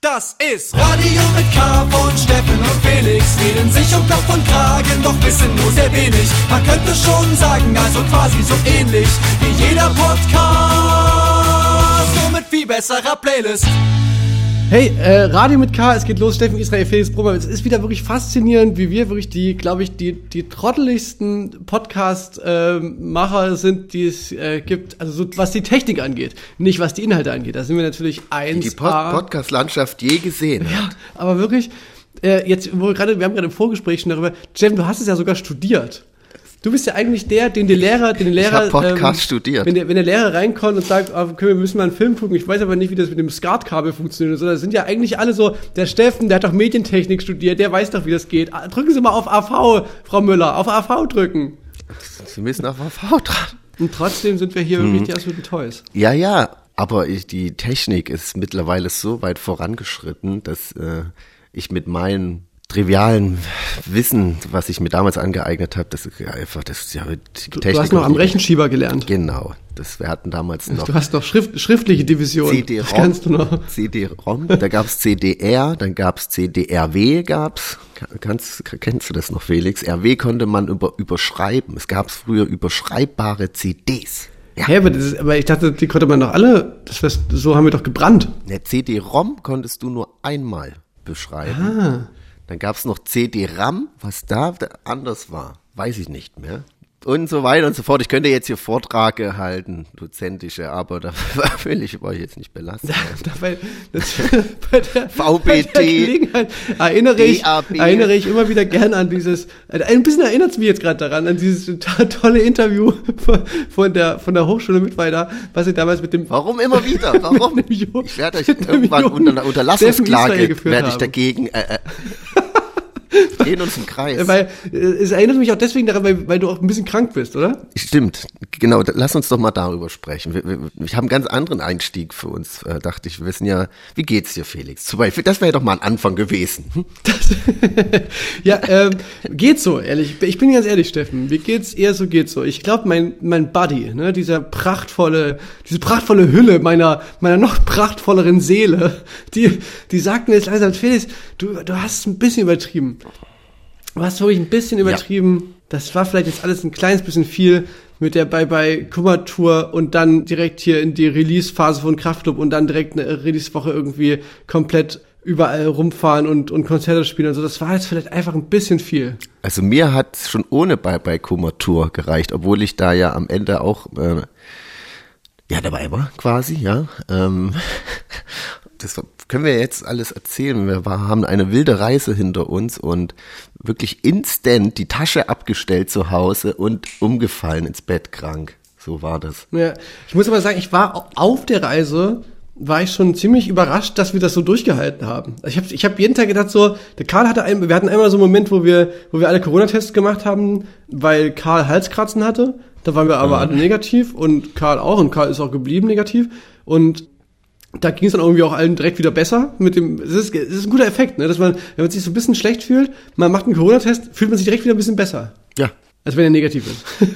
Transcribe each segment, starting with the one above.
Das ist Radio mit K von Steffen und Felix. Reden sich um Kopf und Kragen, doch wissen nur sehr wenig. Man könnte schon sagen, also quasi so ähnlich wie jeder Podcast. Nur mit viel besserer Playlist. Hey, äh, Radio mit K, es geht los, Steffen Israel, Felix Brummer. Es ist wieder wirklich faszinierend, wie wir wirklich die, glaube ich, die, die trotteligsten Podcast-Macher äh, sind, die es äh, gibt. Also so, was die Technik angeht, nicht was die Inhalte angeht. Da sind wir natürlich eins. Die Pod Podcast-Landschaft je gesehen ja, hat. aber wirklich, äh, jetzt, wo wir gerade, wir haben gerade im Vorgespräch schon darüber, Steffen, du hast es ja sogar studiert. Du bist ja eigentlich der, den der Lehrer, den der Lehrer, ich Podcast ähm, studiert. Wenn der, wenn der Lehrer reinkommt und sagt, oh, können wir müssen mal einen Film gucken, ich weiß aber nicht, wie das mit dem SCART-Kabel funktioniert. So, das sind ja eigentlich alle so, der Steffen, der hat doch Medientechnik studiert, der weiß doch, wie das geht. Ah, drücken Sie mal auf AV, Frau Müller, auf AV drücken. Sie müssen auf AV dran. Und trotzdem sind wir hier mhm. wirklich die absoluten Toys. Ja, ja, aber ich, die Technik ist mittlerweile so weit vorangeschritten, dass äh, ich mit meinen trivialen Wissen, was ich mir damals angeeignet habe, das ist einfach, das ist ja die Technik. Du hast noch am Rechenschieber gelernt. Genau. Das, wir hatten damals noch. Du hast noch Schrift, schriftliche Division. CD-ROM. kannst du noch. CD-ROM. Da gab's CDR, dann gab's CDRW, gab's. Kannst, kennst du das noch, Felix? RW konnte man über, überschreiben. Es gab's früher überschreibbare CDs. Ja. Hä, aber, das, aber ich dachte, die konnte man doch alle, das heißt, so haben wir doch gebrannt. Ne, CD-ROM konntest du nur einmal beschreiben. Ah. Dann gab es noch CD-RAM, was da anders war, weiß ich nicht mehr. Und so weiter und so fort. Ich könnte jetzt hier Vorträge halten, dozentische, aber da will ich euch jetzt nicht belasten. Dabei, das, bei der, VBT, bei der erinnere ich, erinnere ich immer wieder gern an dieses, ein bisschen erinnert es mich jetzt gerade daran, an dieses tolle Interview von, von, der, von der Hochschule Mittweida, was ich damals mit dem... Warum immer wieder? Warum? ich werde euch irgendwann unter Unterlassungsklage, werde ich dagegen... Äh, äh, drehen uns im Kreis. Weil äh, es erinnert mich auch deswegen daran, weil, weil du auch ein bisschen krank bist, oder? Stimmt, genau. Lass uns doch mal darüber sprechen. Wir, wir, wir haben einen ganz anderen Einstieg für uns, äh, dachte ich. Wir wissen ja, wie geht's dir, Felix? Zum Beispiel, das wäre doch mal ein Anfang gewesen. Hm? Das, ja, ähm, geht so, ehrlich. Ich bin ganz ehrlich, Steffen. Mir geht's eher so, geht so. Ich glaube, mein, mein Buddy, ne, dieser prachtvolle, diese prachtvolle Hülle meiner, meiner noch prachtvolleren Seele, die, die sagt mir jetzt langsam, Felix, du, du hast ein bisschen übertrieben. Du hast wirklich ein bisschen übertrieben. Ja. Das war vielleicht jetzt alles ein kleines bisschen viel mit der Bye-Bye-Kummer-Tour und dann direkt hier in die Release-Phase von Kraftclub und dann direkt eine Release-Woche irgendwie komplett überall rumfahren und, und Konzerte spielen und so. Das war jetzt vielleicht einfach ein bisschen viel. Also mir hat es schon ohne Bye-Bye-Kummer-Tour gereicht, obwohl ich da ja am Ende auch äh, ja dabei war quasi, ja. Ähm, das können wir jetzt alles erzählen. Wir haben eine wilde Reise hinter uns und wirklich instant die Tasche abgestellt zu Hause und umgefallen ins Bett krank. So war das. Ja, ich muss aber sagen, ich war auf der Reise war ich schon ziemlich überrascht, dass wir das so durchgehalten haben. Also ich habe ich hab jeden Tag gedacht so, der Karl hatte einen, wir hatten einmal so einen Moment, wo wir, wo wir alle Corona-Tests gemacht haben, weil Karl Halskratzen hatte. Da waren wir aber mhm. alle negativ und Karl auch und Karl ist auch geblieben negativ und da ging es dann irgendwie auch allen direkt wieder besser mit dem, es ist, es ist ein guter Effekt, ne, dass man, wenn man sich so ein bisschen schlecht fühlt, man macht einen Corona-Test, fühlt man sich direkt wieder ein bisschen besser. Ja. Als wenn er negativ ist.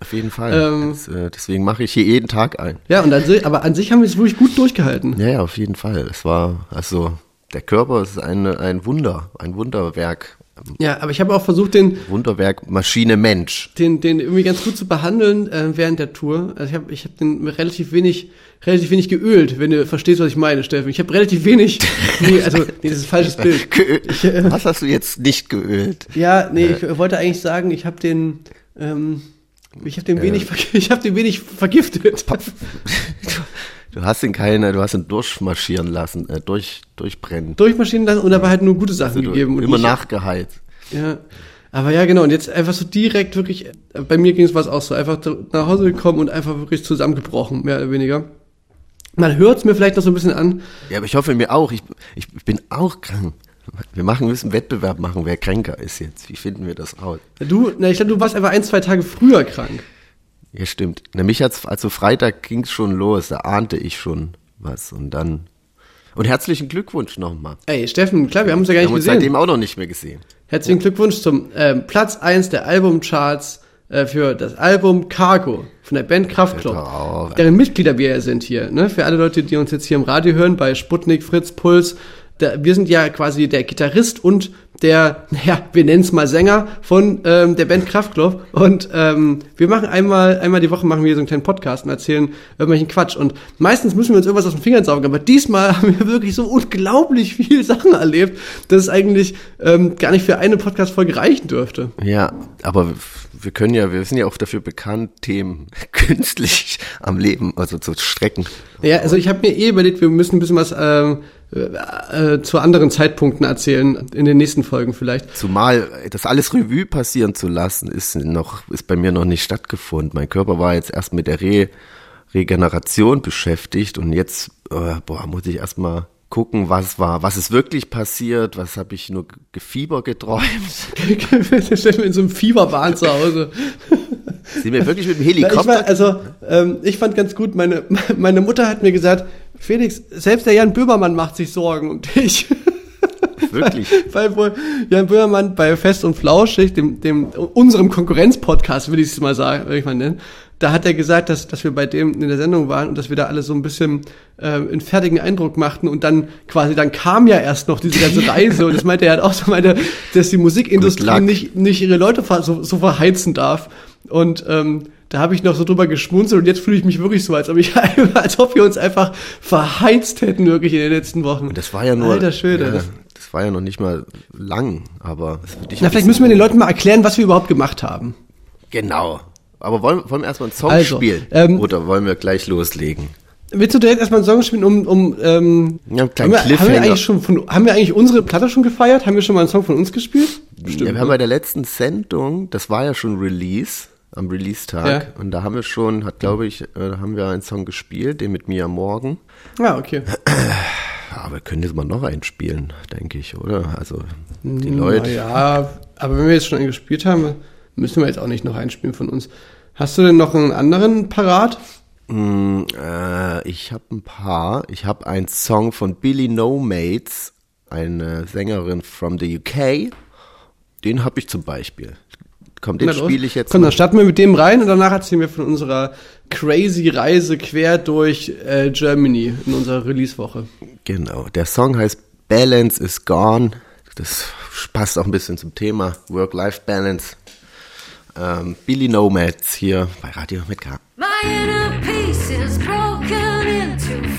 Auf jeden Fall. Ähm, das, äh, deswegen mache ich hier jeden Tag ein. Ja, und an sich, aber an sich haben wir es wirklich gut durchgehalten. Ja, ja, auf jeden Fall. Es war, also, der Körper ist ein, ein Wunder, ein Wunderwerk. Ja, aber ich habe auch versucht, den Wunderwerk Maschine Mensch, den, den irgendwie ganz gut zu behandeln äh, während der Tour. Also ich habe, ich habe den relativ wenig, relativ wenig geölt, wenn du verstehst, was ich meine, Steffen. Ich habe relativ wenig, nee, also nee, das ist ein falsches Bild. Ich, äh, was hast du jetzt nicht geölt? Ja, nee, äh. ich wollte eigentlich sagen, ich habe den, ähm, ich habe den wenig, ich habe den wenig vergiftet. Du hast ihn keine, du hast ihn durchmarschieren lassen, äh, durch, durchbrennen. Durchmarschieren lassen und dabei halt nur gute Sachen also gegeben. immer nachgeheizt. Ja. Aber ja, genau. Und jetzt einfach so direkt wirklich, bei mir ging es was auch so, einfach nach Hause gekommen und einfach wirklich zusammengebrochen, mehr oder weniger. Man hört es mir vielleicht noch so ein bisschen an. Ja, aber ich hoffe mir auch. Ich, ich bin auch krank. Wir machen, müssen Wettbewerb machen, wer kränker ist jetzt. Wie finden wir das aus? Du, na, ich glaube, du warst einfach ein, zwei Tage früher krank. Ja, stimmt. Nämlich hat's, also Freitag ging's schon los, da ahnte ich schon was und dann. Und herzlichen Glückwunsch nochmal. Ey, Steffen, klar, wir haben uns ja gar nicht wir haben uns seitdem auch noch nicht mehr gesehen. Herzlichen ja. Glückwunsch zum ähm, Platz eins der Albumcharts äh, für das Album Cargo von der Band Kraftklub, Traurig. deren Mitglieder wir ja sind hier. Ne? Für alle Leute, die uns jetzt hier im Radio hören, bei Sputnik, Fritz, Puls, da, wir sind ja quasi der Gitarrist und der, naja, wir nennen es mal Sänger von ähm, der Band Kraftklub. Und ähm, wir machen einmal, einmal die Woche machen wir so einen kleinen Podcast und erzählen irgendwelchen Quatsch. Und meistens müssen wir uns irgendwas aus den Fingern saugen. Aber diesmal haben wir wirklich so unglaublich viele Sachen erlebt, dass es eigentlich ähm, gar nicht für eine Podcast-Folge reichen dürfte. Ja, aber wir können ja, wir sind ja auch dafür bekannt, Themen künstlich am Leben, also zu strecken. Ja, also ich habe mir eh überlegt, wir müssen ein bisschen was ähm, äh, äh, zu anderen Zeitpunkten erzählen, in den nächsten Folgen vielleicht. Zumal das alles Revue passieren zu lassen, ist noch, ist bei mir noch nicht stattgefunden. Mein Körper war jetzt erst mit der Re Regeneration beschäftigt und jetzt, äh, boah, muss ich erstmal gucken, was war, was ist wirklich passiert, was habe ich nur Gefieber geträumt. Stell mir in so einem Fieberwahn zu Hause. Sind wir wirklich mit dem Na, ich Helikopter? war, also, ähm, ich fand ganz gut, meine, meine Mutter hat mir gesagt, Felix, selbst der Jan Böhmermann macht sich Sorgen um dich. wirklich. Weil wohl Jan Böhmermann bei Fest und Flauschig, dem, dem, unserem Konkurrenzpodcast, würde ich es mal sagen, würde ich mal nennen, da hat er gesagt, dass, dass wir bei dem in der Sendung waren und dass wir da alle so ein bisschen äh, einen fertigen Eindruck machten und dann quasi, dann kam ja erst noch diese ganze Reise und das meinte er halt auch so, meinte, dass die Musikindustrie nicht, nicht ihre Leute so, so verheizen darf. Und ähm, da habe ich noch so drüber geschmunzelt und jetzt fühle ich mich wirklich so, als ob ich als ob wir uns einfach verheizt hätten, wirklich in den letzten Wochen. Das war ja nur. Alter Schwede. Ja, das- das war ja noch nicht mal lang, aber. Na, vielleicht müssen wir den Leuten mal erklären, was wir überhaupt gemacht haben. Genau. Aber wollen, wollen wir erstmal einen Song Also, spielen? ähm, Oder wollen wir gleich loslegen? Willst du direkt erstmal einen Song spielen, um, um ähm, Ja, einen haben, wir, haben wir eigentlich schon von, haben wir eigentlich unsere Platte schon gefeiert? Haben wir schon mal einen Song von uns gespielt? ja, wir haben bei der letzten Sendung, das war ja schon Release, am Release-Tag. Ja. Und da haben wir schon, hat glaube ich, äh, haben wir einen Song gespielt, den mit mir am Morgen. Ah, okay. Ja, aber wir können jetzt mal noch einspielen, denke ich, oder? Also, die Leute. Ja, aber wenn wir jetzt schon einen gespielt haben, müssen wir jetzt auch nicht noch einspielen von uns. Hast du denn noch einen anderen parat? Mm, äh, ich habe ein paar. Ich habe einen Song von Billy No Mates, eine Sängerin from the UK. Den habe ich zum Beispiel. Komm, den spiele ich jetzt. Komm, mal. dann starten wir mit dem rein und danach erzählen wir von unserer crazy Reise quer durch äh, Germany in unserer Release-Woche. Genau. Der Song heißt Balance is Gone. Das passt auch ein bisschen zum Thema Work-Life-Balance. Ähm, Billy Nomads hier bei Radio mit K. My inner peace is broken into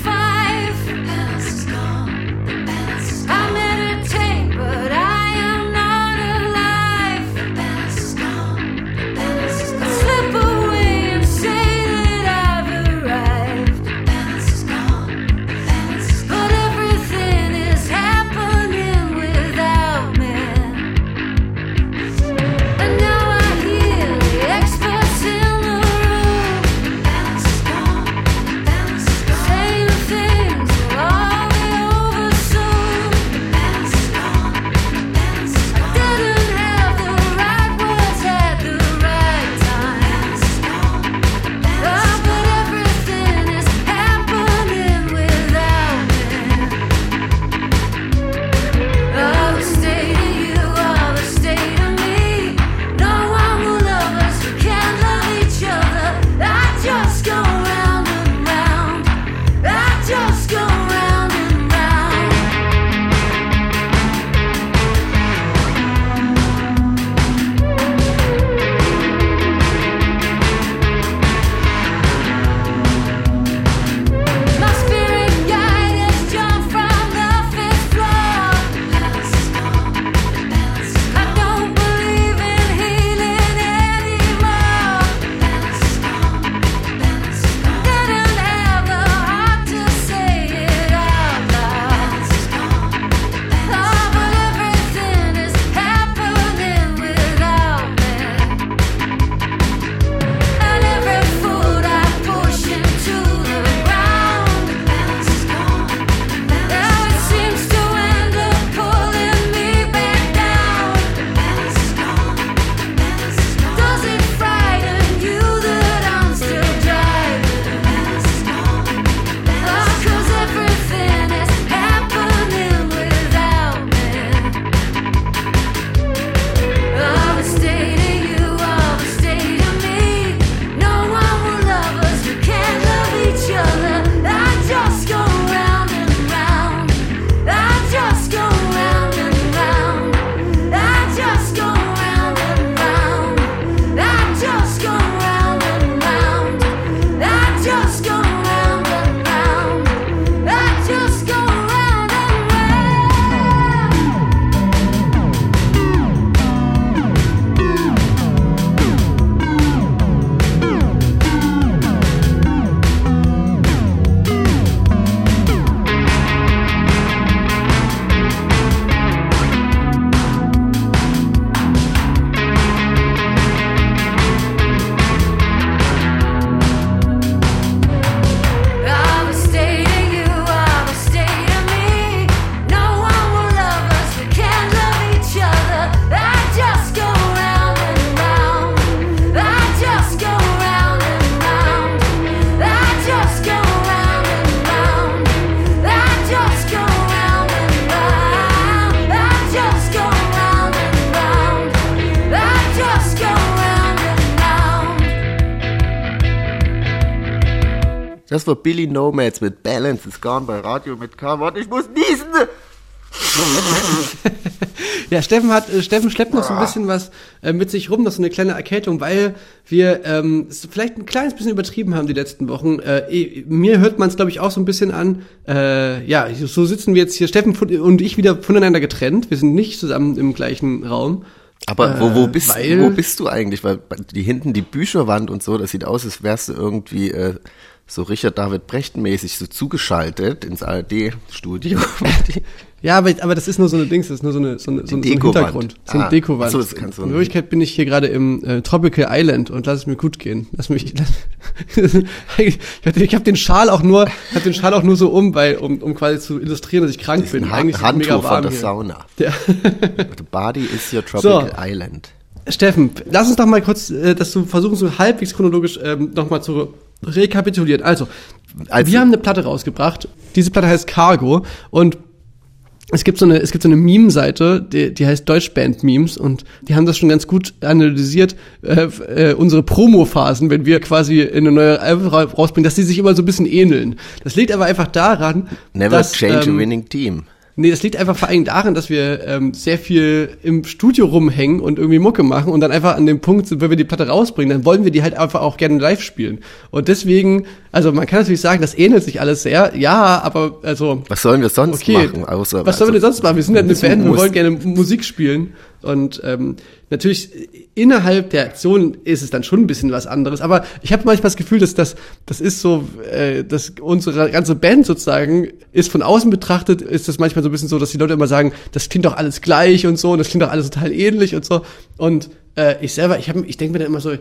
Das war Billy Nomads mit Balance is Gone bei Radio mit K. Warte, ich muss niesen. Ja, Steffen hat, äh, Steffen schleppt noch so ein bisschen was äh, mit sich rum, noch so eine kleine Erkältung, weil wir ähm, es vielleicht ein kleines bisschen übertrieben haben die letzten Wochen. Äh, eh, mir hört man es, glaube ich, auch so ein bisschen an. Äh, ja, so sitzen wir jetzt hier, Steffen und ich wieder voneinander getrennt. Wir sind nicht zusammen im gleichen Raum. Aber wo, wo, Äh, bist, weil- wo bist du eigentlich? Weil die hinten die Bücherwand und so, das sieht aus, als wärst du irgendwie äh, so Richard David Brecht mäßig so zugeschaltet ins ARD-Studio. Ja, aber, aber das ist nur so eine Dings, das ist nur so, eine, so, eine, so, ein- so ein. Hintergrund. So ein Ah, Dekowand. so, das kannst du In. Wirklichkeit bin ich hier gerade im äh, Tropical Island und lass es mir gut gehen. Lass mich. Lass, ich habe ich hab den Schal auch nur, hab den Schal auch nur so um, weil um, um quasi zu illustrieren, dass ich krank bin. Ein Eigentlich es mega Handtuch von warm der hier. Sauna. Ja. The body is your tropical island. Steffen, lass uns doch mal kurz, äh, dass du versuchen, so halbwegs chronologisch ähm, nochmal zu rekapitulieren. Also, Also- wir haben eine Platte rausgebracht. Diese Platte heißt Cargo und es gibt so eine, es gibt so eine Meme-Seite, die, die heißt Deutschband-Memes und die haben das schon ganz gut analysiert, äh, äh, unsere Promo-Phasen, wenn wir quasi in eine neue Albe ra- rausbringen, dass die sich immer so ein bisschen ähneln. Das liegt aber einfach daran, Never dass, change ähm, a winning team. Nee, das liegt einfach vor allem daran, dass wir ähm, sehr viel im Studio rumhängen und irgendwie Mucke machen und dann einfach an dem Punkt sind, wenn wir die Platte rausbringen, dann wollen wir die halt einfach auch gerne live spielen. Und deswegen, also man kann natürlich sagen, das ähnelt sich alles sehr, ja, aber also Was sollen wir sonst okay, machen? Außer, was sollen wir denn also, sonst machen? Wir sind ja eine Band, wir wollen gerne Musik spielen und ähm, natürlich innerhalb der Aktion ist es dann schon ein bisschen was anderes, aber ich habe manchmal das Gefühl, dass das das ist so, äh, dass unsere ganze Band sozusagen ist von außen betrachtet, ist das manchmal so ein bisschen so, dass die Leute immer sagen, das klingt doch alles gleich und so, und das klingt doch alles total ähnlich und so. Und äh, ich selber, ich ich denke mir dann immer so,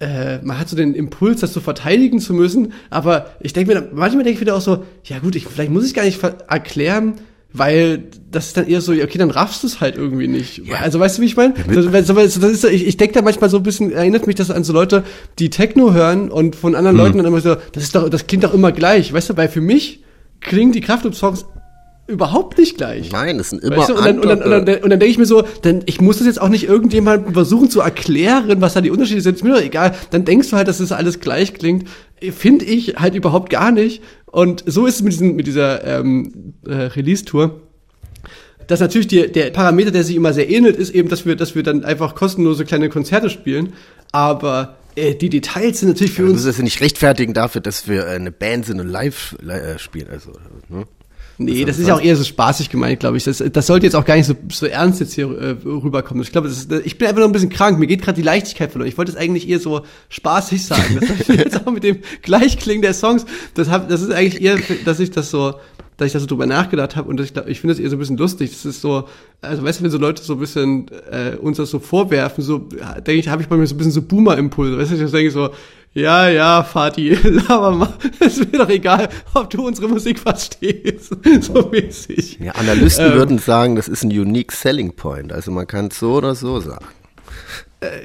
äh, man hat so den Impuls, das so verteidigen zu müssen, aber ich denke mir, manchmal denke ich wieder auch so, ja gut, ich, vielleicht muss ich gar nicht erklären, weil das ist dann eher so, ja, okay, dann raffst du es halt irgendwie nicht. Also weißt du, wie ich meine? Das, ist, ich, ich denke da manchmal so ein bisschen, erinnert mich das an so Leute, die Techno hören und von anderen Leuten dann immer so, das ist doch, das klingt doch immer gleich, weißt du, weil für mich klingen die Kraftclub-Songs überhaupt nicht gleich. Nein, das sind immer Weißt du, und dann, und dann, und dann, und dann denke ich mir so, dann, ich muss das jetzt auch nicht irgendjemandem versuchen zu erklären, was da die Unterschiede sind, ist mir doch egal. Dann denkst du halt, dass das alles gleich klingt. Finde ich halt überhaupt gar nicht. Und so ist es mit, diesen, mit dieser ähm, äh, Release-Tour. Dass natürlich die, der Parameter, der sich immer sehr ähnelt, ist eben, dass wir, dass wir dann einfach kostenlose kleine Konzerte spielen. Aber äh, die Details sind natürlich für Du uns musst das ja nicht rechtfertigen dafür, dass wir äh, eine Band sind und live äh, spielen. Also, ne? Nee, das ist ja auch eher so spaßig gemeint, glaube ich. Das, das sollte jetzt auch gar nicht so, so ernst jetzt hier äh, rüberkommen. Ich glaube, das ich bin einfach noch ein bisschen krank. Mir geht gerade die Leichtigkeit verloren. Ich wollte es eigentlich eher so spaßig sagen. Das ich jetzt auch mit dem Gleichklingen der Songs. Das, hab, das ist eigentlich eher, dass ich das so, dass ich da so drüber nachgedacht habe und ich, ich finde das eher so ein bisschen lustig. Das ist so, also weißt du, wenn so Leute so ein bisschen äh, uns das so vorwerfen, so denke ich, habe ich bei mir so ein bisschen so Boomer-Impulse. Weißt du, ich denke so, ja, ja, Fatih, laber mal. Es mir doch egal, ob du unsere Musik verstehst. So mäßig. Ja, Analysten Ähm. würden sagen, das ist ein unique selling point. Also man kann es so oder so sagen.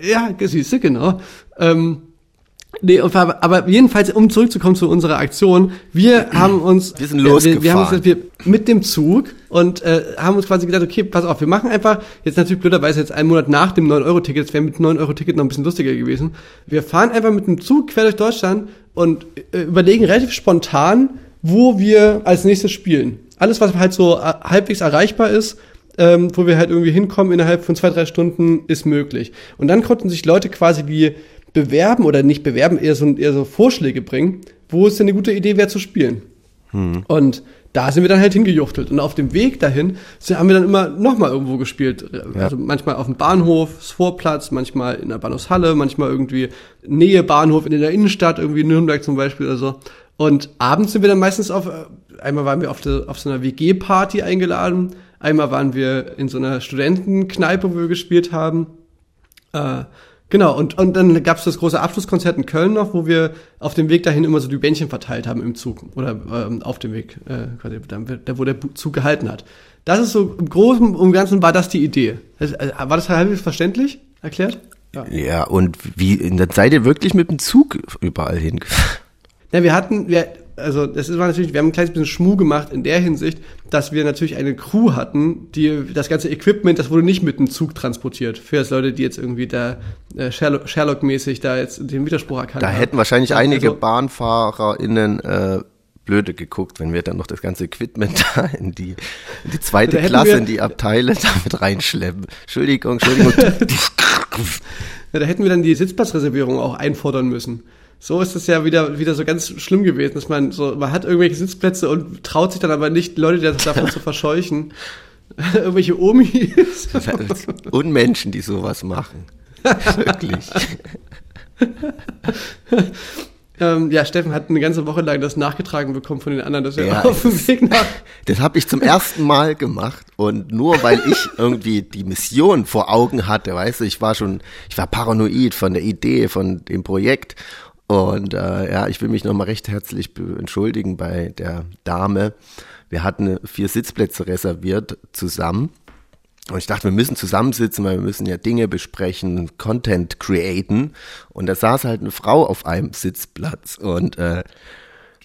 Ja, siehst du, genau. Ähm, nee, aber, jedenfalls, um zurückzukommen zu unserer Aktion, wir haben uns, Wir sind äh, wir, wir haben uns losgefahren. wir, mit dem Zug und äh, haben uns quasi gedacht, okay, pass auf, wir machen einfach, jetzt natürlich blöderweise jetzt einen Monat nach dem 9-Euro-Ticket, das wäre mit 9-Euro-Ticket noch ein bisschen lustiger gewesen. Wir fahren einfach mit dem Zug quer durch Deutschland und äh, überlegen relativ spontan, wo wir als nächstes spielen. Alles, was halt so äh, halbwegs erreichbar ist, ähm, wo wir halt irgendwie hinkommen innerhalb von zwei, drei Stunden, ist möglich. Und dann konnten sich Leute quasi wie bewerben oder nicht bewerben, eher so, eher so Vorschläge bringen, wo es denn eine gute Idee wäre zu spielen. Und da sind wir dann halt hingejuchtelt. Und auf dem Weg dahin haben wir dann immer nochmal irgendwo gespielt. Also manchmal auf dem Bahnhof, Vorplatz, manchmal in der Bahnhofshalle, manchmal irgendwie Nähe Bahnhof in der Innenstadt, irgendwie in Nürnberg zum Beispiel oder so. Und abends sind wir dann meistens auf, äh, einmal waren wir auf, der, auf so einer WG-Party eingeladen, einmal waren wir in so einer Studentenkneipe, wo wir gespielt haben. Äh, genau, und, und dann gab's das große Abschlusskonzert in Köln noch, wo wir auf dem Weg dahin immer so die Bändchen verteilt haben im Zug. Oder ähm, auf dem Weg, äh, quasi, da, wo der Zug gehalten hat. Das ist so, im Großen und Ganzen war das die Idee. Äh, war das halbwegs verständlich erklärt? Ja. Ja, und wie, dann seid ihr wirklich mit dem Zug überall hingefahren? Ja, wir hatten, wir, also das war natürlich, wir haben ein kleines bisschen Schmuh gemacht in der Hinsicht, dass wir natürlich eine Crew hatten, die das ganze Equipment, das wurde nicht mit dem Zug transportiert. Für das Leute, die jetzt irgendwie da äh, Sherlock- Sherlock-mäßig da jetzt den Widerspruch erkannt Da haben. hätten wahrscheinlich Ja, einige also- BahnfahrerInnen äh, blöde geguckt, wenn wir dann noch das ganze Equipment da in die, in die zweite Da Klasse, in die Abteile damit reinschleppen. Entschuldigung, Entschuldigung. Ja, da hätten wir dann die Sitzplatzreservierung auch einfordern müssen. So ist es ja wieder, wieder so ganz schlimm gewesen, dass man so, man hat irgendwelche Sitzplätze und traut sich dann aber nicht, Leute das davon zu verscheuchen. irgendwelche Omis. Unmenschen, die sowas machen. Wirklich. ähm, ja, Steffen hat eine ganze Woche lang das nachgetragen bekommen von den anderen, dass er Ja, auf dem Weg nach. Das habe ich zum ersten Mal gemacht und nur weil ich irgendwie die Mission vor Augen hatte, weißt du, ich war schon, ich war paranoid von der Idee, von dem Projekt und äh, ja, ich will mich nochmal recht herzlich entschuldigen bei der Dame. Wir hatten vier Sitzplätze reserviert zusammen und ich dachte, wir müssen zusammensitzen, weil wir müssen ja Dinge besprechen, Content createn. Und da saß halt eine Frau auf einem Sitzplatz und äh,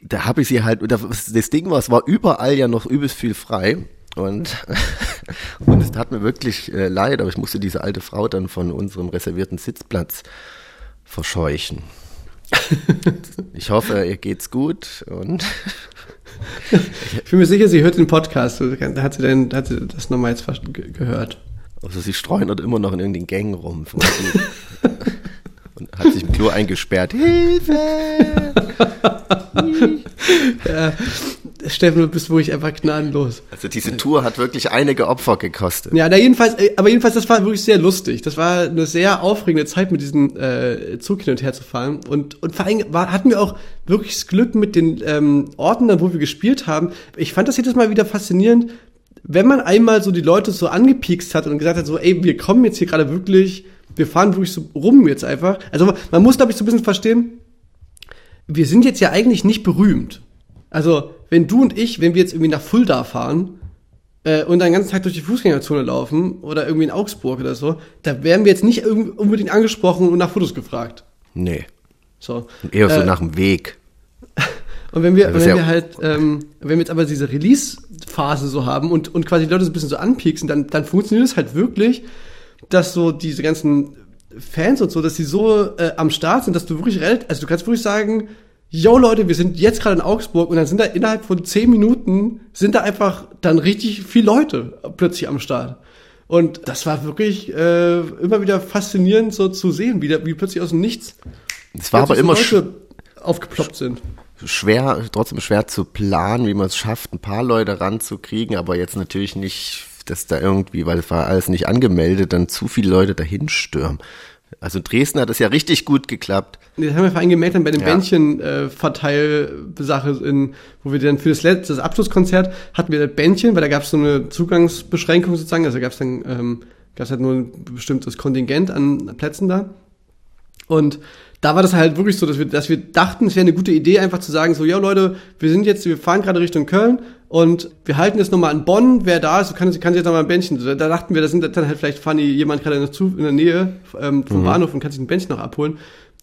da habe ich sie halt, das Ding war, es war überall ja noch übelst viel frei. Und, und es tat mir wirklich äh, leid, aber ich musste diese alte Frau dann von unserem reservierten Sitzplatz verscheuchen. Ich hoffe, ihr geht's gut und Ich bin mir sicher, sie hört den Podcast. Da hat sie, denn, hat sie das nochmal jetzt fast ge gehört. also sie streunert immer noch in irgendeinen Gängen rum. Und hat sich im Klo eingesperrt. Hilfe! Steffen, du bist wirklich einfach gnadenlos. Also diese Tour hat wirklich einige Opfer gekostet. Ja, na jedenfalls, äh, aber jedenfalls, das war wirklich sehr lustig. Das war eine sehr aufregende Zeit mit diesem äh, Zug hin und her zu fahren. Und, und vor allem war, hatten wir auch wirklich das Glück mit den ähm, Orten, dann, wo wir gespielt haben. Ich fand das jedes Mal wieder faszinierend, wenn man einmal so die Leute so angepiekst hat und gesagt hat, so, ey, wir kommen jetzt hier gerade wirklich, wir fahren wirklich so rum jetzt einfach. Also man muss, glaube ich, so ein bisschen verstehen, wir sind jetzt ja eigentlich nicht berühmt. Also, wenn du und ich, wenn wir jetzt irgendwie nach Fulda fahren äh, und den ganzen Tag durch die Fußgängerzone laufen oder irgendwie in Augsburg oder so, da werden wir jetzt nicht unbedingt angesprochen und nach Fotos gefragt. Nee, So. eher so Äh, nach dem Weg. Und wenn wir, Ja, wenn ja- wir halt, ähm, wenn wir jetzt aber diese Release-Phase so haben und, und quasi die Leute so ein bisschen so anpieksen, dann, dann funktioniert es halt wirklich, dass so diese ganzen Fans und so, dass die so äh, am Start sind, dass du wirklich relativ, also du kannst wirklich sagen, yo Leute, wir sind jetzt gerade in Augsburg und dann sind da innerhalb von zehn Minuten sind da einfach dann richtig viele Leute plötzlich am Start. Und das war wirklich äh, immer wieder faszinierend so zu sehen, wie, da, wie plötzlich aus dem Nichts Es war aber immer Leute aufgeploppt sind. schwer, trotzdem schwer zu planen, wie man es schafft, ein paar Leute ranzukriegen, aber jetzt natürlich nicht, dass da irgendwie, weil es war alles nicht angemeldet, dann zu viele Leute dahin stürmen. Also in Dresden hat es ja richtig gut geklappt. Das haben wir vor allem gemerkt dann bei den Ja. Bändchen äh, wo wir dann für das letzte das Abschlusskonzert hatten wir das Bändchen, weil da gab es so eine Zugangsbeschränkung sozusagen, also gab es dann ähm, gab es halt nur ein bestimmtes Kontingent an Plätzen da. Und da war das halt wirklich so, dass wir, dass wir dachten, es wäre eine gute Idee, einfach zu sagen, so, ja Leute, wir sind jetzt, wir fahren gerade Richtung Köln und wir halten jetzt nochmal in Bonn, wer da ist, kann, kann sich jetzt nochmal ein Bändchen. Da, da dachten wir, da sind dann halt vielleicht Fanny jemand gerade in in der Nähe ähm, vom Bahnhof und kann sich ein Bändchen noch abholen.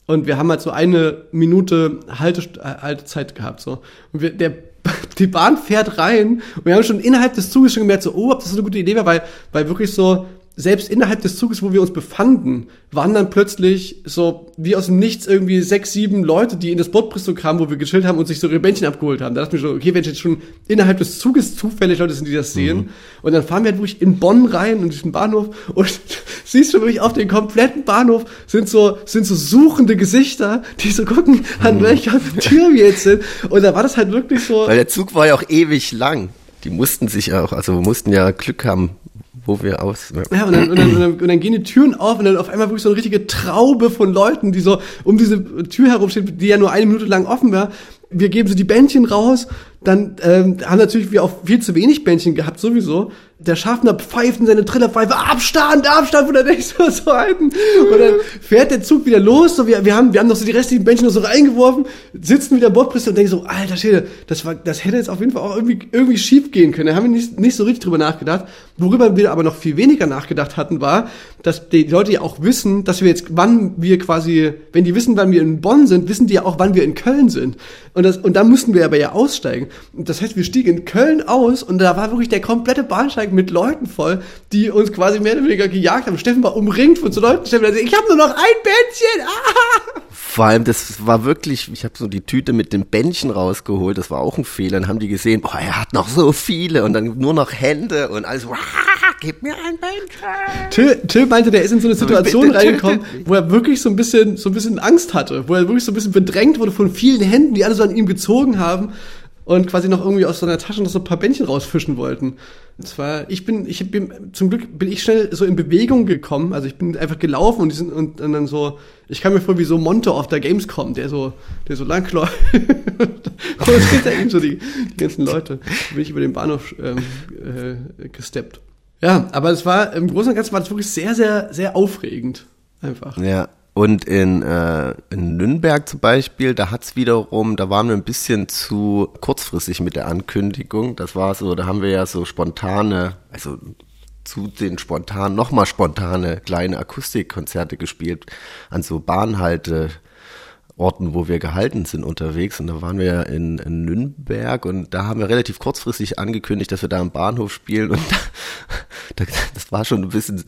Und wir haben halt so eine Minute Halte, äh, Haltezeit gehabt, so. Und wir, der, die Bahn fährt rein und wir haben schon innerhalb des Zuges schon gemerkt, so, oh, ob das so eine gute Idee war, weil, weil wirklich so, selbst innerhalb des Zuges, wo wir uns befanden, waren dann plötzlich so wie aus dem Nichts irgendwie sechs, sieben Leute, die in das Bordbristol kamen, wo wir gechillt haben und sich so ihre Bändchen abgeholt haben. Da dachte ich mir so, okay, wenn jetzt schon innerhalb des Zuges zufällig Leute sind, die das sehen, und dann fahren wir halt wirklich in Bonn rein, in diesen Bahnhof, und siehst du wirklich auf den kompletten Bahnhof sind so, sind so suchende Gesichter, die so gucken, an welcher Tür wir jetzt sind. Und da war das halt wirklich so, Weil der Zug war ja auch ewig lang. Die mussten sich auch, also mussten ja Glück haben, wo wir aus. Ja, und dann, und, dann, und, dann, und dann gehen die Türen auf und dann auf einmal wirklich so eine richtige Traube von Leuten, die so um diese Tür herumstehen, die ja nur eine Minute lang offen war. Wir geben so die Bändchen raus, Dann ähm, haben natürlich wir auch viel zu wenig Bändchen gehabt, sowieso. Der Schaffner pfeift in seine Trillerpfeife, Abstand, Abstand, dann denkst du so halten. Und dann fährt der Zug wieder los, so wir, wir haben, wir haben noch so die restlichen Bändchen noch so reingeworfen, sitzen wieder Bordpresse und denken so, alter Schäde, das war, das hätte jetzt auf jeden Fall auch irgendwie, irgendwie schief gehen können. Da haben wir nicht, nicht so richtig drüber nachgedacht. Worüber wir aber noch viel weniger nachgedacht hatten, war, dass die Leute ja auch wissen, dass wir jetzt, wann wir quasi, wenn die wissen, wann wir in Bonn sind, wissen die ja auch, wann wir in Köln sind. Und das, und da mussten wir aber ja aussteigen. Das heißt, wir stiegen in Köln aus und da war wirklich der komplette Bahnsteig mit Leuten voll, die uns quasi mehr oder weniger gejagt haben. Steffen war umringt von so Leuten. Steffen hat gesagt, ich habe nur noch ein Bändchen. Ah! Vor allem, das war wirklich, ich habe so die Tüte mit den Bändchen rausgeholt, das war auch ein Fehler. Dann haben die gesehen, boah, er hat noch so viele und dann nur noch Hände und alles, "Wah, gib mir ein Bändchen. Till, Till meinte, der ist in so eine Situation bitte reingekommen, wo er wirklich so ein bisschen, so ein bisschen Angst hatte, wo er wirklich so ein bisschen bedrängt wurde von vielen Händen, die alle so an ihm gezogen haben und quasi noch irgendwie aus seiner Tasche noch so ein paar Bändchen rausfischen wollten. Und zwar, ich bin, ich bin, zum Glück bin ich schnell so in Bewegung gekommen, also ich bin einfach gelaufen und die sind, und, und dann so, ich kam mir vor wie so Monte auf der Gamescom, der so, der so lang läuft. und da eben so die, die ganzen Leute. Da bin ich über den Bahnhof ähm, äh, gesteppt. Ja, aber es war, im Großen und Ganzen war das wirklich sehr, sehr, sehr aufregend. Einfach. Ja, und in, äh, in Nürnberg zum Beispiel, da hat's wiederum, da waren wir ein bisschen zu kurzfristig mit der Ankündigung. Das war so, da haben wir ja so spontane, also zu den spontanen, nochmal spontane kleine Akustikkonzerte gespielt an so Bahnhalte. Orten, wo wir gehalten sind, unterwegs. Und da waren wir in, in Nürnberg und da haben wir relativ kurzfristig angekündigt, dass wir da am Bahnhof spielen. Und da, das war schon ein bisschen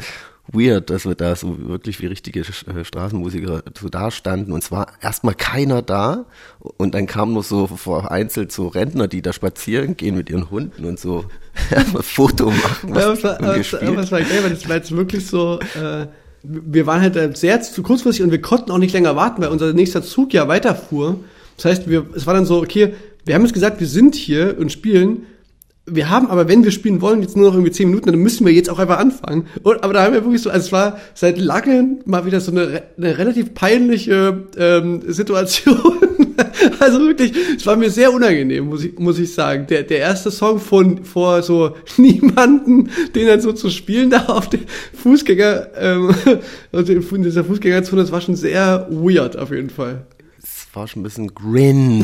weird, dass wir da so wirklich wie richtige äh, Straßenmusiker so da standen. Und zwar erstmal keiner da. Und dann kamen nur so vereinzelt so Rentner, die da spazieren gehen mit ihren Hunden und so Foto machen. Ja, aber Was es war, aber aber es war geil, weil das war jetzt wirklich so, äh, wir waren halt sehr zu kurzfristig und wir konnten auch nicht länger warten, weil unser nächster Zug ja weiterfuhr. Das heißt, wir, es war dann so, okay, wir haben jetzt gesagt, wir sind hier und spielen. Wir haben aber, wenn wir spielen wollen, jetzt nur noch irgendwie zehn Minuten, dann müssen wir jetzt auch einfach anfangen. Und, aber da haben wir wirklich so, also es war seit langem mal wieder so eine, eine relativ peinliche ähm, Situation. also wirklich, es war mir sehr unangenehm, muss ich, muss ich sagen. Der, der erste Song von vor so niemanden, den dann so zu spielen da auf den Fußgänger, ähm, also in dieser Fußgängerzone, das war schon sehr weird auf jeden Fall. War schon ein bisschen cringe,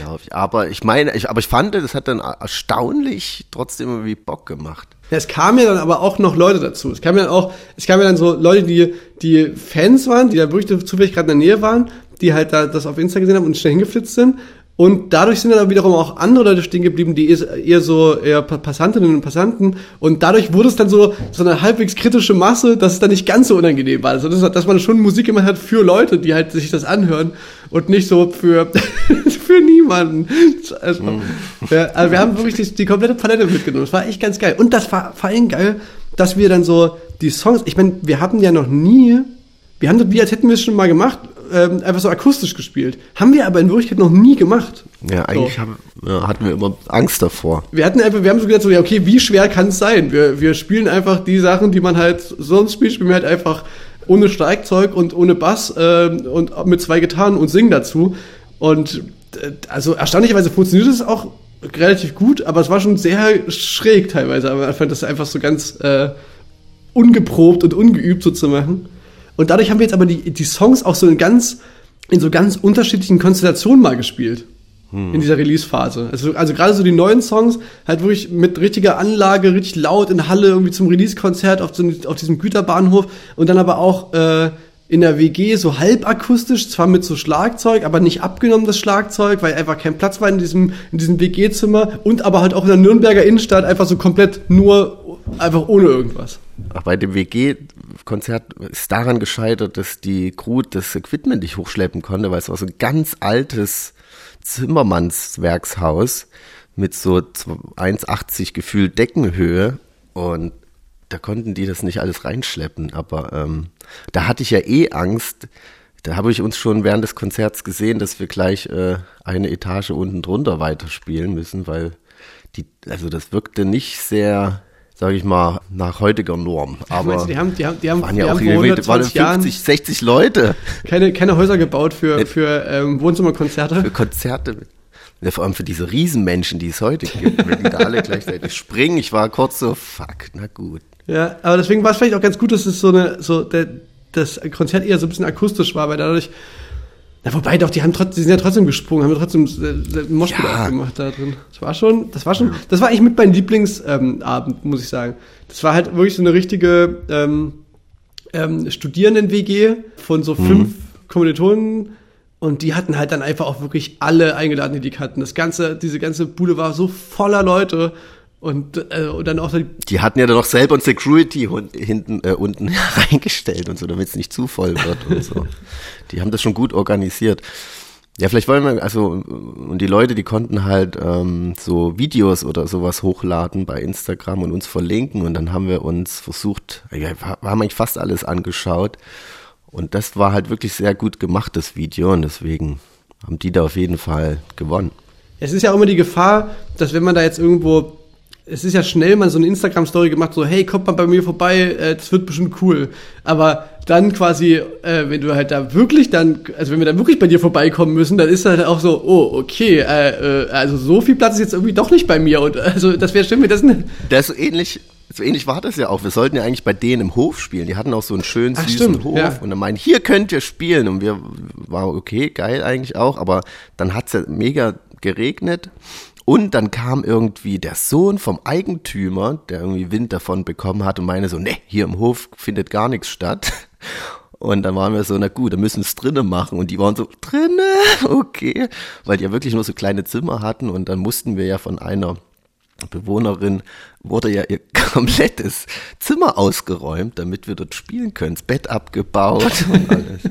glaube ich. Aber ich meine, ich, aber ich fand, das hat dann erstaunlich trotzdem irgendwie Bock gemacht. Ja, es kamen ja dann aber auch noch Leute dazu. Es kamen ja auch, es kamen ja dann so Leute, die, die Fans waren, die da wirklich zufällig gerade in der Nähe waren, die halt da das auf Insta gesehen haben und schnell hingeflitzt sind. Und dadurch sind dann wiederum auch andere Leute stehen geblieben, die eher so eher Pa- Passantinnen und Passanten. Und dadurch wurde es dann so, so eine halbwegs kritische Masse, dass es dann nicht ganz so unangenehm war. Also, dass, dass man schon Musik gemacht hat für Leute, die halt sich das anhören und nicht so für, für niemanden. Also, ja, also wir haben wirklich die, die komplette Palette mitgenommen. Das war echt ganz geil. Und das war vor allem geil, dass wir dann so die Songs, ich meine, wir hatten ja noch nie, wir haben das wie als hätten wir es schon mal gemacht, ähm, einfach so akustisch gespielt. Haben wir aber in Wirklichkeit noch nie gemacht. Ja, eigentlich So. haben, ja, hatten wir immer Angst davor. Wir hatten einfach, wir haben so gedacht, so, ja, okay, wie schwer kann es sein? Wir, wir spielen einfach die Sachen, die man halt sonst spielt, spielen wir halt einfach ohne Schlagzeug und ohne Bass ähm, und mit zwei Gitarren und singen dazu. Und äh, also erstaunlicherweise funktioniert es auch relativ gut, aber es war schon sehr schräg teilweise. Aber ich fand das einfach so ganz äh, ungeprobt und ungeübt so zu machen. Und dadurch haben wir jetzt aber die, die Songs auch so in ganz, in so ganz unterschiedlichen Konstellationen mal gespielt. In dieser Release-Phase. Also, also gerade so die neuen Songs, halt wirklich mit richtiger Anlage, richtig laut in Halle, irgendwie zum Release-Konzert auf, so, auf diesem Güterbahnhof und dann aber auch äh, in der WG so halbakustisch, zwar mit so Schlagzeug, aber nicht abgenommen das Schlagzeug, weil einfach kein Platz war in diesem, in diesem WG-Zimmer und aber halt auch in der Nürnberger Innenstadt einfach so komplett nur, einfach ohne irgendwas. Auch bei dem WG-Konzert ist daran gescheitert, dass die Crew das Equipment nicht hochschleppen konnte, weil es war so ein ganz altes Zimmermannswerkshaus mit so 1,80 gefühlt Deckenhöhe und da konnten die das nicht alles reinschleppen. Aber ähm, da hatte ich ja eh Angst. Da habe ich uns schon während des Konzerts gesehen, dass wir gleich äh, eine Etage unten drunter weiterspielen müssen, weil die, also das wirkte nicht sehr, sage ich mal, nach heutiger Norm. Aber Meinst die haben, die haben, die haben, waren ja auch haben irgendwie, waren 120 Jahren 50, 60 Leute keine, keine Häuser gebaut für, Nee. für ähm, Wohnzimmerkonzerte. für Konzerte. Ja, vor allem für diese Riesenmenschen, die es heute gibt, wenn die da alle gleichzeitig springen. Ich war kurz so, fuck, na gut. Ja, aber deswegen war es vielleicht auch ganz gut, dass es so eine, so der, das Konzert eher so ein bisschen akustisch war, weil dadurch, na wobei doch, die haben trotzdem, die sind ja trotzdem gesprungen, haben ja trotzdem äh, einen Moshpit Ja. aufgemacht da drin. Das war schon, das war schon, das war eigentlich mit meinem Lieblingsabend, ähm, muss ich sagen. Das war halt wirklich so eine richtige ähm, ähm, Studierenden-WG von so fünf Kommilitonen und die hatten halt dann einfach auch wirklich alle eingeladen, die die kannten. Das ganze, diese ganze Bude war so voller Leute und, äh, und dann auch so die Die hatten ja dann noch selber ein Security hinten äh, unten reingestellt und so, damit es nicht zu voll wird und so. Die haben das schon gut organisiert. Ja, vielleicht wollen wir, also, und die Leute, die konnten halt ähm, so Videos oder sowas hochladen bei Instagram und uns verlinken und dann haben wir uns versucht, ja, wir haben eigentlich fast alles angeschaut und das war halt wirklich sehr gut gemacht, das Video und deswegen haben die da auf jeden Fall gewonnen. Es ist ja auch immer die Gefahr, dass wenn man da jetzt irgendwo, es ist ja schnell mal so eine Instagram-Story gemacht, so, hey, kommt mal bei mir vorbei, äh, das wird bestimmt cool. Aber dann quasi, äh, wenn du halt da wirklich dann, also wenn wir dann wirklich bei dir vorbeikommen müssen, dann ist halt auch so, oh, okay, äh, äh, also so viel Platz ist jetzt irgendwie doch nicht bei mir. Und also das wäre schön, wenn das Das so ähnlich, so ähnlich war das ja auch. Wir sollten ja eigentlich bei denen im Hof spielen. Die hatten auch so einen schönen, Ach, süßen stimmt, Hof. ja. Und dann meinen, hier könnt ihr spielen. Und wir, war okay, geil eigentlich auch. Aber dann hat's ja mega geregnet. Und dann kam irgendwie der Sohn vom Eigentümer, der irgendwie Wind davon bekommen hat und meine so, ne, hier im Hof findet gar nichts statt. Und dann waren wir so, na gut, dann müssen wir es drinnen machen. Und die waren so, drinnen, okay. Weil die ja wirklich nur so kleine Zimmer hatten. Und dann mussten wir ja von einer Bewohnerin wurde ja ihr komplettes Zimmer ausgeräumt, damit wir dort spielen können. Das Bett abgebaut und alles.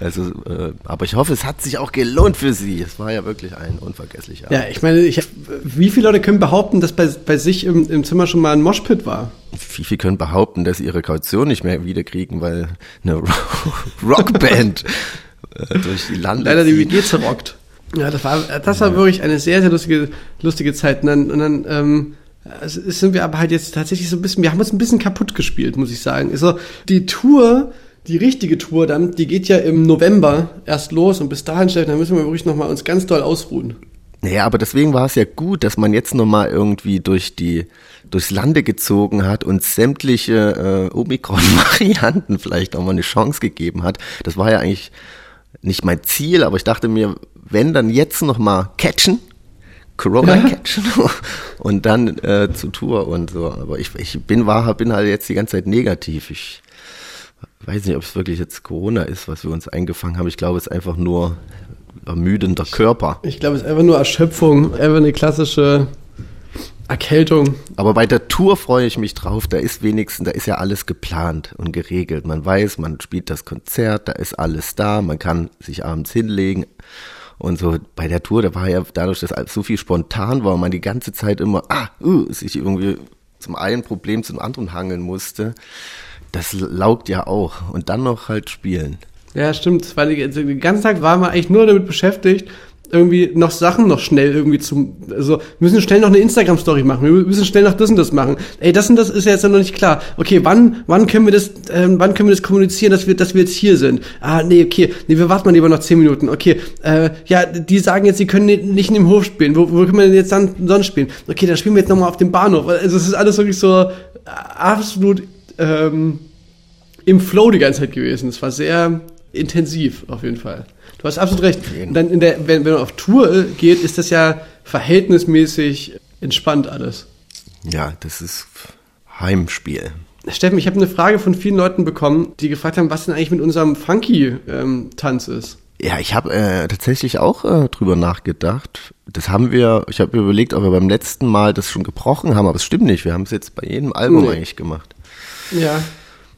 Also, äh, aber ich hoffe, es hat sich auch gelohnt für sie. Es war ja wirklich ein unvergesslicher. ja, ich meine, ich, wie viele Leute können behaupten, dass bei, bei sich im, im Zimmer schon mal ein Moshpit war? Wie viel können behaupten, dass sie ihre Kaution nicht mehr wiederkriegen, weil eine Ro- Rockband äh, durch die Lande leider die. WG zerrockt. Ja, das war, das war wirklich eine sehr, sehr lustige, lustige Zeit. Und dann, und dann ähm, sind wir aber halt jetzt tatsächlich so ein bisschen, wir haben uns ein bisschen kaputt gespielt, muss ich sagen. Also die Tour, die richtige Tour dann, die geht ja im November erst los und bis dahin, Steffen, da müssen wir wirklich nochmal uns ganz doll ausruhen. Naja, aber deswegen war es ja gut, dass man jetzt nochmal irgendwie durch die, durchs Lande gezogen hat und sämtliche äh, Omikron-Varianten vielleicht auch mal eine Chance gegeben hat. Das war ja eigentlich nicht mein Ziel, aber ich dachte mir, wenn dann jetzt nochmal catchen, Corona Ja. catchen und dann äh, zur Tour und so. Aber ich, ich bin war, bin halt jetzt die ganze Zeit negativ. Ich weiß nicht, ob es wirklich jetzt Corona ist, was wir uns eingefangen haben. Ich glaube, es ist einfach nur ermüdender Körper. Ich glaube, es ist einfach nur Erschöpfung, einfach eine klassische Erkältung. Aber bei der Tour freue ich mich drauf. Da ist wenigstens, da ist ja alles geplant und geregelt. Man weiß, man spielt das Konzert, da ist alles da, man kann sich abends hinlegen. Und so bei der Tour, da war ja dadurch, dass so viel spontan war und man die ganze Zeit immer, ah, uh, sich irgendwie zum einen Problem zum anderen hangeln musste. Das laugt ja auch. Und dann noch halt spielen. Ja, stimmt. Weil also den ganzen Tag waren wir eigentlich nur damit beschäftigt, irgendwie noch Sachen noch schnell irgendwie zum, also wir müssen schnell noch eine Instagram-Story machen, wir müssen schnell noch das und das machen. Ey, das und das ist ja jetzt noch nicht klar. Okay, wann, wann können wir das, ähm, wann können wir das kommunizieren, dass wir, dass wir jetzt hier sind? Ah, nee, okay, nee, wir warten mal lieber noch zehn Minuten. Okay, äh, ja, die sagen jetzt, sie können ni- nicht in dem Hof spielen. Wo, wo können wir denn jetzt dann sonst spielen? Okay, dann spielen wir jetzt nochmal auf dem Bahnhof. Also es ist alles wirklich so äh, absolut ähm, im Flow die ganze Zeit gewesen. Es war sehr intensiv, auf jeden Fall. Du hast absolut recht. Dann in der, wenn, wenn man auf Tour äh, geht, ist das ja verhältnismäßig entspannt alles. Ja, das ist Heimspiel. Steffen, ich habe eine Frage von vielen Leuten bekommen, die gefragt haben, was denn eigentlich mit unserem Funky-Tanz ist. Ja, ich habe äh, tatsächlich auch äh, drüber nachgedacht. Das haben wir, ich habe überlegt, ob wir beim letzten Mal das schon gebrochen haben, aber es stimmt nicht. Wir haben es jetzt bei jedem Album Nee. eigentlich gemacht. Ja.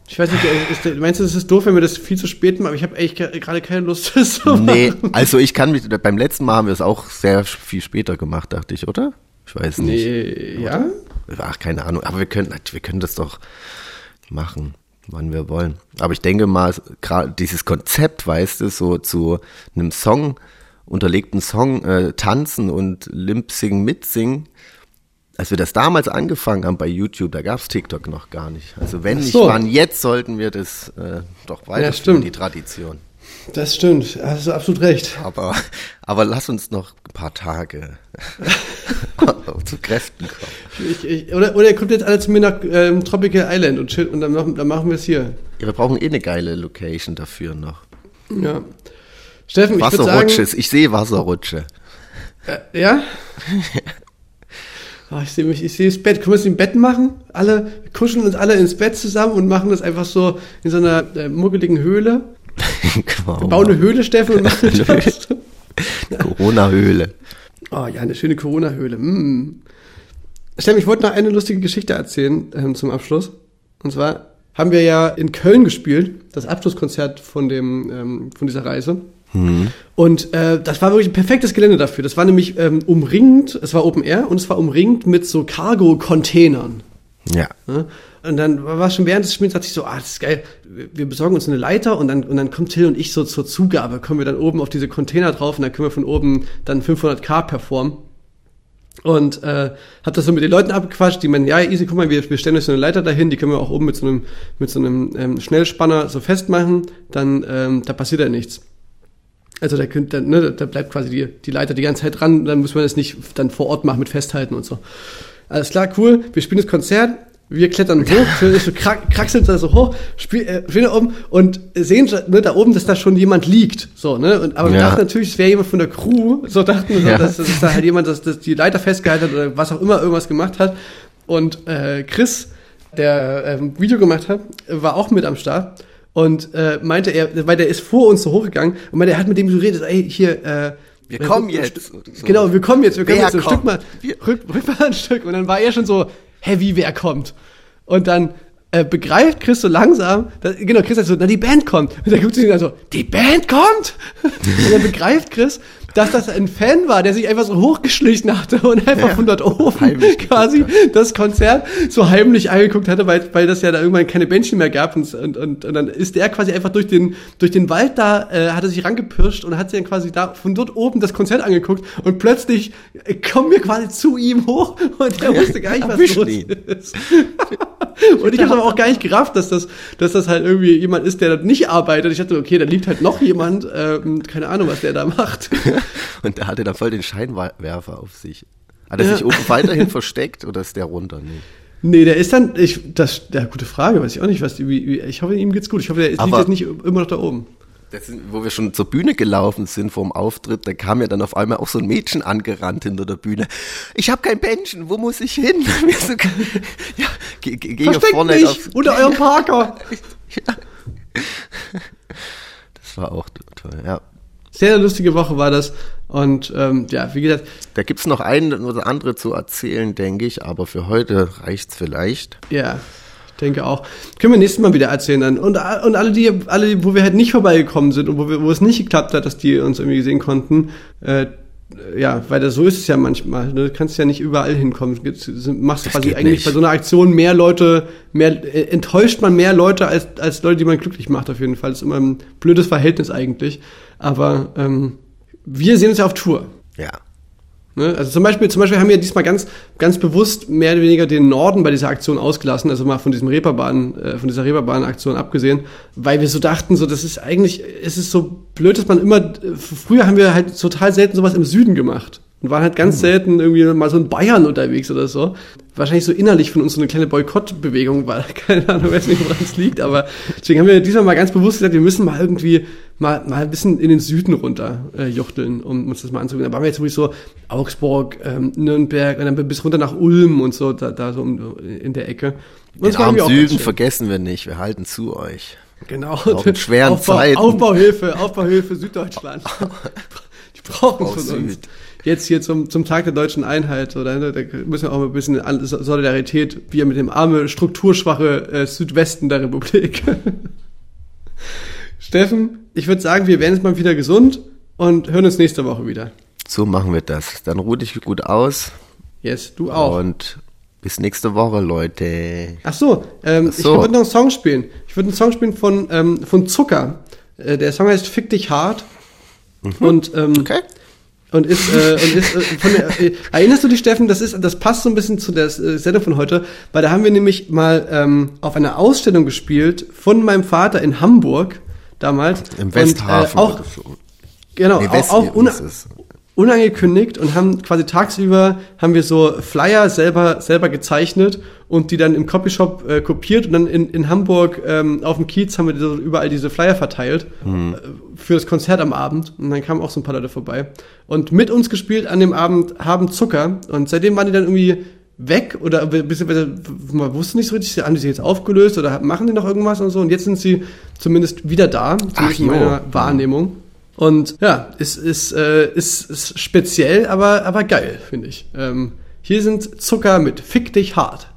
Ich weiß nicht, äh, ist, meinst du, es ist doof, wenn wir das viel zu spät machen? Aber ich habe echt ge- gerade keine Lust, das zu Nee, machen. also ich kann mich, beim letzten Mal haben wir es auch sehr viel später gemacht, dachte ich, oder? Ich weiß nicht. Nee, ja? Ach, keine Ahnung, aber wir können, wir können das doch machen, wann wir wollen. Aber ich denke mal, gerade dieses Konzept, weißt du, so zu einem Song, unterlegten Song äh, tanzen und Limp-Sing mitsingen, als wir das damals angefangen haben bei YouTube, da gab's TikTok noch gar nicht. Also wenn Ach nicht so. wann, jetzt sollten wir das äh, doch weiterführen, stimmt. die Tradition. Das stimmt, hast du absolut recht. Aber, aber lass uns noch ein paar Tage zu Kräften kommen. Ich, ich, oder, oder ihr kommt jetzt alle zu mir nach ähm, Tropical Island und, chill, und dann, machen- dann machen wir es hier. Ja, wir brauchen eh eine geile Location dafür noch. Ja. Steffen, ich. Wasserrutsche, ich sehe Wasserrutsche. Äh, ja? Oh, ich sehe mich, ich sehe das Bett. Können wir es im Bett machen? Alle wir kuscheln uns alle ins Bett zusammen und machen das einfach so in so einer äh, muggeligen Höhle. Wir bauen eine Höhle, Steffen, und machen das. Corona-Höhle. Oh ja, eine schöne Corona-Höhle. Mm. Steffen, ich wollte noch eine lustige Geschichte erzählen ähm, zum Abschluss. Und zwar haben wir ja in Köln gespielt, das Abschlusskonzert von dem ähm, von dieser Reise. Und äh, das war wirklich ein perfektes Gelände dafür. Das war nämlich ähm, umringt, es war Open Air und es war umringt mit so Cargo-Containern. Ja. Ne? Und dann war schon während des Spiels, dachte ich so, ah, das ist geil. Wir besorgen uns eine Leiter und dann, und dann kommt Till und ich so zur Zugabe. Kommen wir dann oben auf diese Container drauf und dann können wir von oben dann 500k performen. Und äh, hab das so mit den Leuten abgequatscht, die meinen, ja, easy, guck mal, wir, wir stellen euch so eine Leiter dahin, die können wir auch oben mit so einem, mit so einem ähm, Schnellspanner so festmachen, dann ähm, da passiert ja nichts. Also da, könnt, dann, ne, da bleibt quasi die, die Leiter die ganze Zeit dran, dann muss man das nicht dann vor Ort machen mit Festhalten und so. Alles klar, cool, wir spielen das Konzert, wir klettern hoch, so krack, kraxeln da so hoch, spiel, äh, spielen da oben und sehen ne, da oben, dass da schon jemand liegt. So, ne? Und, aber wir Ja. dachten natürlich, es wäre jemand von der Crew, so dachten wir, so, Ja. dass, dass da halt jemand, dass, dass die Leiter festgehalten hat oder was auch immer irgendwas gemacht hat. Und äh, Chris, der ähm, Video gemacht hat, war auch mit am Start und äh, meinte er, weil der ist vor uns so hochgegangen und meinte, er hat mit dem geredet, ey, hier, äh, Wir kommen jetzt. So. Genau, wir kommen jetzt, wir kommen Wer jetzt so ein? Stück mal, rück, rück mal ein Stück. Und dann war er schon so, hä, wie, wer kommt? Und dann äh, begreift Chris so langsam, dass, genau, Chris sagt so, na, die Band kommt. Und dann guckt sie ihn dann so, die Band kommt? Und dann begreift Chris, dass das ein Fan war, der sich einfach so hochgeschlichen hatte und einfach Ja, von dort oben heimlich quasi das Konzert so heimlich angeguckt hatte, weil, weil das ja da irgendwann keine Bändchen mehr gab und, und, und, und dann ist der quasi einfach durch den, durch den Wald da, äh, hat er sich rangepirscht und hat sich dann quasi da von dort oben das Konzert angeguckt und plötzlich äh, kommen wir quasi zu ihm hoch und er wusste gar nicht, was Erwischen los ihn. ist. und ich habe aber auch gar nicht gerafft, dass das, dass das halt irgendwie jemand ist, der dort nicht arbeitet. Ich dachte, okay, da liegt halt noch jemand, ähm, keine Ahnung, was der da macht. Und der hatte da voll den Scheinwerfer auf sich. Hat er sich oben weiterhin versteckt oder ist der runter? Nee. Nee, der ist dann, ich, das, ja, gute Frage, weiß ich auch nicht, was, wie, ich hoffe, ihm geht's gut. Ich hoffe, der ist, liegt Aber- jetzt nicht immer noch da oben. Sind, wo wir schon zur Bühne gelaufen sind vor dem Auftritt, da kam ja dann auf einmal auch so ein Mädchen angerannt hinter der Bühne. Ich habe kein Bändchen, wo muss ich hin? So, ja, geh, geh, Versteckt vorne mich auf- unter eurem Parker. Das war auch toll, ja. Sehr lustige Woche war das. Und ähm, ja, wie gesagt, Da gibt's noch ein oder andere zu erzählen, denke ich, aber für heute reicht's vielleicht. ja, ich denke auch. Können wir nächstes Mal wieder erzählen dann. Und, und alle, die, alle, wo wir halt nicht vorbeigekommen sind und wo, wir, wo es nicht geklappt hat, dass die uns irgendwie sehen konnten, äh, ja, weil das, so ist es ja manchmal. ne? Du kannst ja nicht überall hinkommen. Du machst Das quasi eigentlich nicht. bei so einer Aktion mehr Leute, mehr äh, enttäuscht man mehr Leute als, als Leute, die man glücklich macht auf jeden Fall. Das ist immer ein blödes Verhältnis eigentlich. Aber ähm, wir sehen uns ja auf Tour. Ja. Ne? Also zum Beispiel, zum Beispiel haben wir diesmal ganz, ganz bewusst mehr oder weniger den Norden bei dieser Aktion ausgelassen, also mal von diesem Reeperbahn, äh, von dieser Reeperbahn-Aktion abgesehen, weil wir so dachten, so das ist eigentlich, es ist so blöd, dass man immer, äh, früher haben wir halt total selten sowas im Süden gemacht und waren halt ganz selten irgendwie mal so in Bayern unterwegs oder so. Wahrscheinlich so innerlich von uns so eine kleine Boykottbewegung, weil keine Ahnung, weiß nicht, woran es liegt, aber deswegen haben wir diesmal mal ganz bewusst gesagt, wir müssen mal irgendwie mal, mal ein bisschen in den Süden runter äh, juchteln, um uns das mal anzugucken. Da waren wir jetzt wirklich so Augsburg, ähm, Nürnberg und dann bis runter nach Ulm und so, da, da so in der Ecke. Und Den armen Süden vergessen wir nicht, wir halten zu euch. Genau. Auch in schweren Aufbau, Zeiten. Aufbauhilfe, Aufbauhilfe Süddeutschland. Die brauchen von uns. Jetzt hier zum, zum Tag der deutschen Einheit, oder? ne, Da müssen wir auch mal ein bisschen Solidarität, wir mit dem arme, strukturschwache äh, Südwesten der Republik. Steffen, ich würde sagen, wir werden jetzt mal wieder gesund und hören uns nächste Woche wieder. So machen wir das. Dann ruh dich gut aus Yes, du auch. und bis nächste Woche, Leute. Ach so, ähm, Ach so. ich würde noch einen Song spielen. Ich würde einen Song spielen von, ähm, von Zucker. Äh, der Song heißt Fick dich hart. Und, ähm, Mhm. Okay. Und ist, äh, und ist äh, von der, äh, erinnerst du dich, Steffen, das ist, das passt so ein bisschen zu der äh, Sendung von heute, weil da haben wir nämlich mal ähm, auf einer Ausstellung gespielt von meinem Vater in Hamburg. damals. Im Und, Westhafen. Äh, auch, genau, Nee, auch, auch? Unangekündigt und haben quasi tagsüber haben wir so Flyer selber selber gezeichnet und die dann im Copyshop äh, kopiert und dann in, in Hamburg ähm, auf dem Kiez haben wir so überall diese Flyer verteilt Mhm. äh, für das Konzert am Abend und dann kamen auch so ein paar Leute vorbei und mit uns gespielt an dem Abend haben Zucker und seitdem waren die dann irgendwie weg oder man wusste nicht so richtig, haben die sich jetzt aufgelöst oder machen die noch irgendwas und so und jetzt sind sie zumindest wieder da, zumindest in jo. meiner Wahrnehmung. Und ja, ist, ist, äh, ist, ist speziell, aber, aber geil, finde ich. Ähm, hier sind Zucker mit Fick dich hart.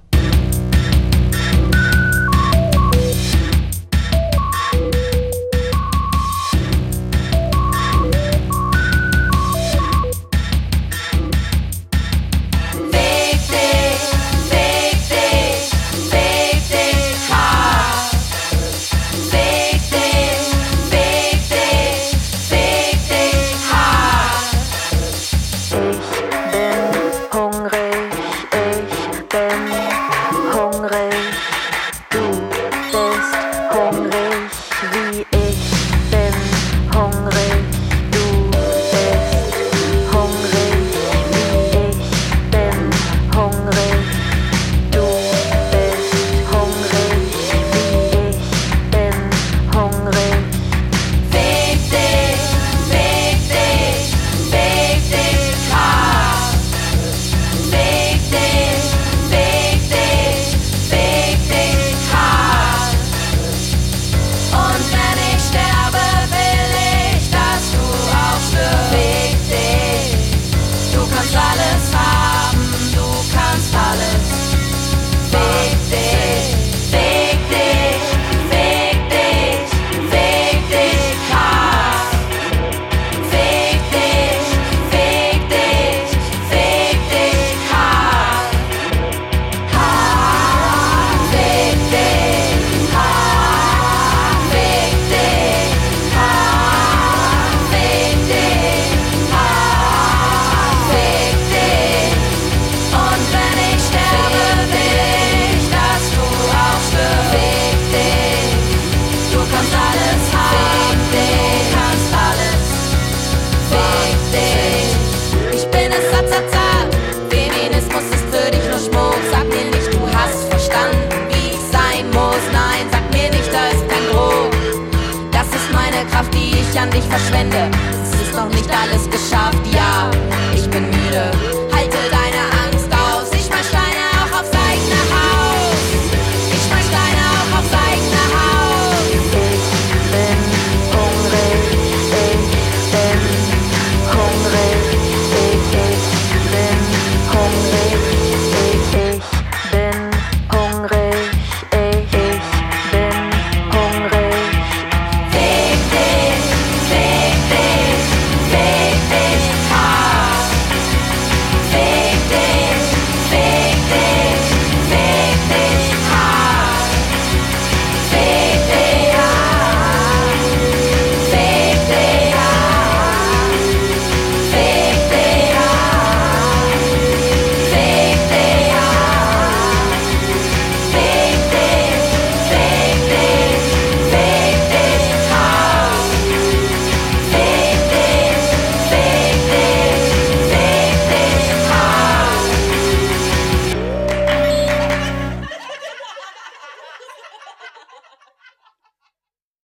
An dich verschwende. Es ist noch nicht alles